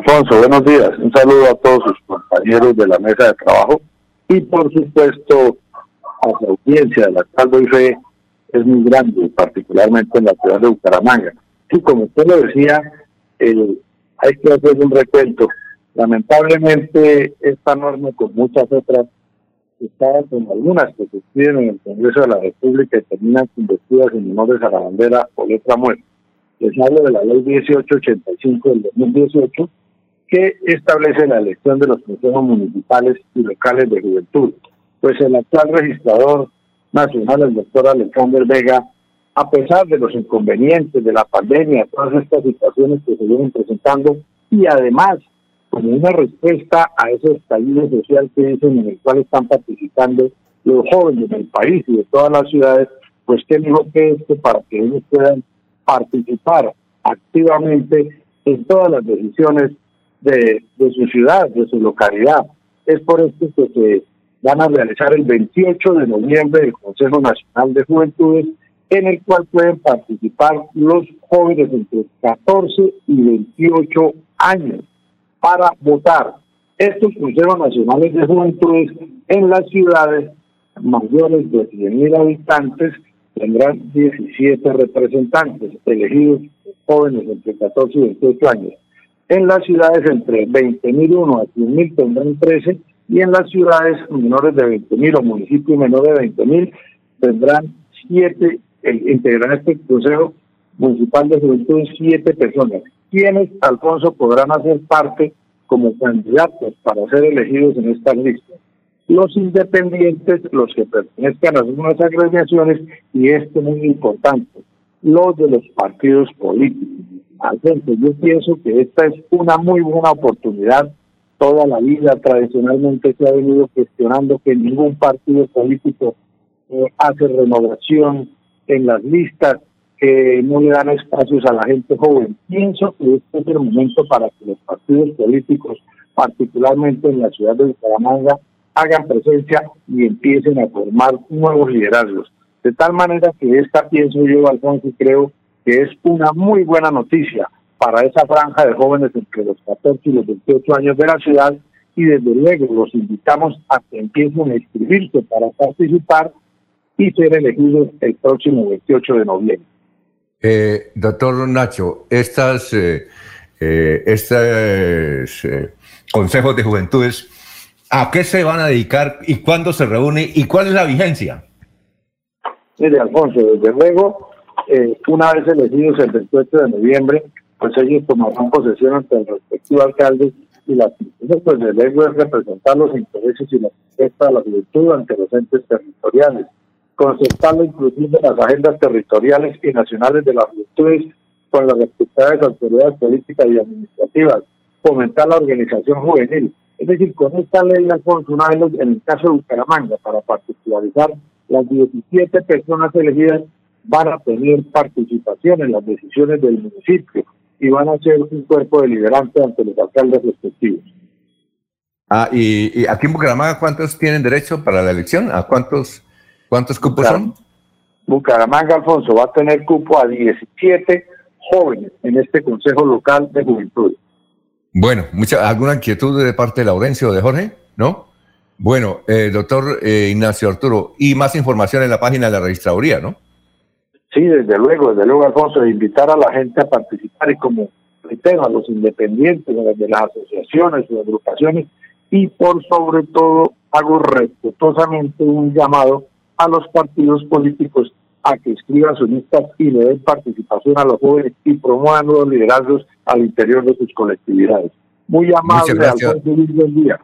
Alfonso, buenos días. Un saludo a todos sus compañeros de la mesa de trabajo y por supuesto a la audiencia de la cual doy fe es muy grande, particularmente en la ciudad de Bucaramanga. Y como usted lo decía, hay que hacer un recuento. Lamentablemente esta norma con muchas otras estaban con algunas que se en el Congreso de la República y terminan convertidas en honores a la bandera o letra muerta. Les hablo de la ley 1885 del 2018 que establece la elección de los consejos municipales y locales de juventud. Pues el actual registrador nacional, el doctor Alexander Vega, a pesar de los inconvenientes de la pandemia, todas estas situaciones que se vienen presentando, y además como una respuesta a ese estallido social que dicen en el cual están participando los jóvenes del país y de todas las ciudades, pues qué dijo que esto para que ellos puedan participar activamente en todas las decisiones de, su ciudad, de su localidad. Es por esto que se van a realizar el 28 de noviembre el Consejo Nacional de Juventudes, en el cual pueden participar los jóvenes entre 14 y 28 años para votar. Estos consejos nacionales de juventudes en las ciudades mayores de 100.000 habitantes tendrán 17 representantes elegidos jóvenes entre 14 y 28 años. En las ciudades entre 20.000 a 100.000 tendrán 13 y en las ciudades menores de 20.000 o municipios menores de 20.000 tendrán 7, el, integrarán este Consejo Municipal de Juventud 7 personas, quienes, Alfonso, podrán hacer parte como candidatos para ser elegidos en estas listas. Los independientes, los que pertenezcan a algunas agremiaciones, y esto es muy importante, los de los partidos políticos Alfonso, yo pienso que esta es una muy buena oportunidad. Toda la vida tradicionalmente se ha venido cuestionando que ningún partido político eh, hace renovación en las listas, que no le dan espacios a la gente joven. Pienso que este es el momento para que los partidos políticos, particularmente en la ciudad de Bucaramanga, hagan presencia y empiecen a formar nuevos liderazgos. De tal manera que esta, pienso yo, Alfonso, creo que es una muy buena noticia para esa franja de jóvenes entre los 14 y los 28 años de la ciudad y desde luego los invitamos a que empiecen a inscribirse para participar y ser elegidos el próximo 28 de noviembre. Eh, doctor Nacho, estas, eh, eh, estos consejos de juventudes, ¿a qué se van a dedicar y cuándo se reúne y cuál es la vigencia? Mire, Alfonso, desde luego eh, una vez elegidos el 28 de noviembre, pues ellos tomarán posesión ante el respectivo alcalde y la función pues de lengua es representar los intereses y la protesta de la juventud ante los entes territoriales, concertar la inclusión de las agendas territoriales y nacionales de las juventudes con las respectivas autoridades políticas y administrativas, fomentar la organización juvenil. Es decir, con esta ley, Alfonso, una en el caso de Bucaramanga, para particularizar las 17 personas elegidas van a tener participación en las decisiones del municipio y van a ser un cuerpo deliberante ante los alcaldes respectivos. Ah, y, aquí en Bucaramanga, ¿cuántos tienen derecho para la elección? ¿A cuántos, cuántos cupos son? Bucaramanga, Alfonso, va a tener cupo a 17 jóvenes en este Consejo Local de Juventud. Bueno, mucha, ¿alguna inquietud de parte de Laurencio o de Jorge? ¿No? Bueno, eh, doctor eh, Ignacio Arturo, y más información en la página de la registraduría, ¿no? Sí, desde luego, desde luego, Alfonso, de invitar a la gente a participar y como reitero, a los independientes de las asociaciones o agrupaciones y por sobre todo hago respetuosamente un llamado a los partidos políticos a que escriban sus listas y le den participación a los jóvenes y promuevan nuevos liderazgos al interior de sus colectividades. Muy amable, Alfonso, buen día.